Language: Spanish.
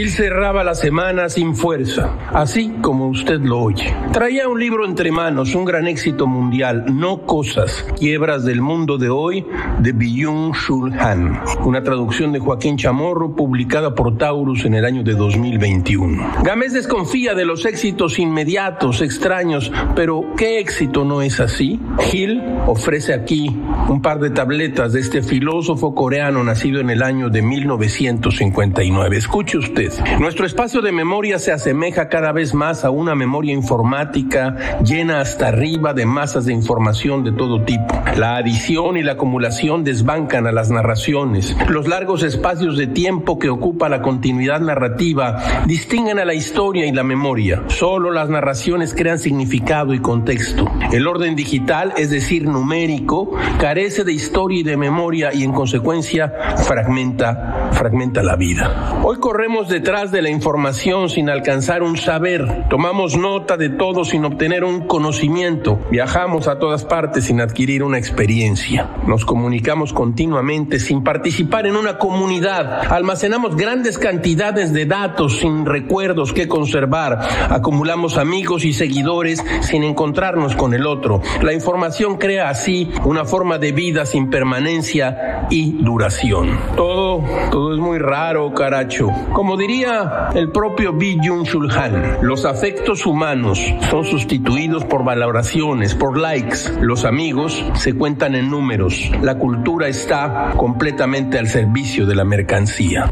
cerraba la semana sin fuerza, así como usted lo oye. Traía un libro entre manos, un gran éxito mundial, No Cosas, Quiebras del Mundo de Hoy, de Byung-Chul Han, una traducción de Joaquín Chamorro publicada por Taurus en el año de 2021. Gámez desconfía de los éxitos inmediatos, extraños, pero ¿qué éxito no es así? Gil ofrece aquí un par de tabletas de este filósofo coreano nacido en el año de 1959. Escuche usted. Nuestro espacio de memoria se asemeja cada vez más a una memoria informática llena hasta arriba de masas de información de todo tipo. La adición y la acumulación desbancan a las narraciones. Los largos espacios de tiempo que ocupa la continuidad narrativa distinguen a la historia y la memoria. Solo las narraciones crean significado y contexto. El orden digital, es decir, numérico, carece de historia y de memoria y en consecuencia fragmenta, fragmenta la vida. Hoy corremos detrás de la información sin alcanzar un saber. Tomamos nota de todo sin obtener un conocimiento. Viajamos a todas partes sin adquirir una experiencia. Nos comunicamos continuamente sin participar en una comunidad. Almacenamos grandes cantidades de datos sin recuerdos que conservar. Acumulamos amigos y seguidores sin encontrarnos con el otro. La información crea así una forma de vida sin permanencia y duración. Todo, todo es muy raro, caracho. Como diría el propio Byung Chul Han, los afectos humanos son sustituidos por valoraciones, por likes. Los amigos se cuentan en números. La cultura está completamente al servicio de la mercancía.